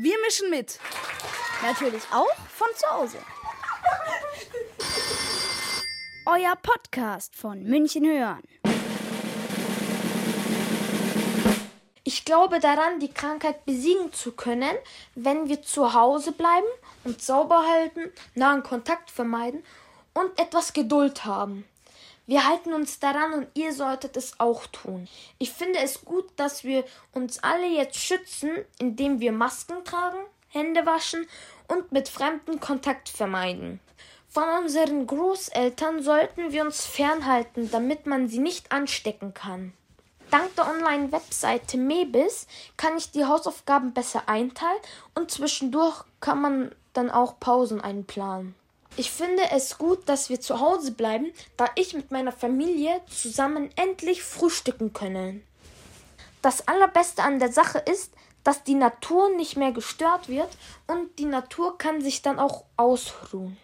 Wir mischen mit. Natürlich auch von zu Hause. Euer Podcast von München hören. Ich glaube daran, die Krankheit besiegen zu können, wenn wir zu Hause bleiben, uns sauber halten, nahen Kontakt vermeiden und etwas Geduld haben. Wir halten uns daran und ihr solltet es auch tun. Ich finde es gut, dass wir uns alle jetzt schützen, indem wir Masken tragen, Hände waschen und mit Fremden Kontakt vermeiden. Von unseren Großeltern sollten wir uns fernhalten, damit man sie nicht anstecken kann. Dank der Online-Webseite Mebis kann ich die Hausaufgaben besser einteilen und zwischendurch kann man dann auch Pausen einplanen. Ich finde es gut, dass wir zu Hause bleiben, da ich mit meiner Familie zusammen endlich frühstücken können. Das Allerbeste an der Sache ist, dass die Natur nicht mehr gestört wird und die Natur kann sich dann auch ausruhen.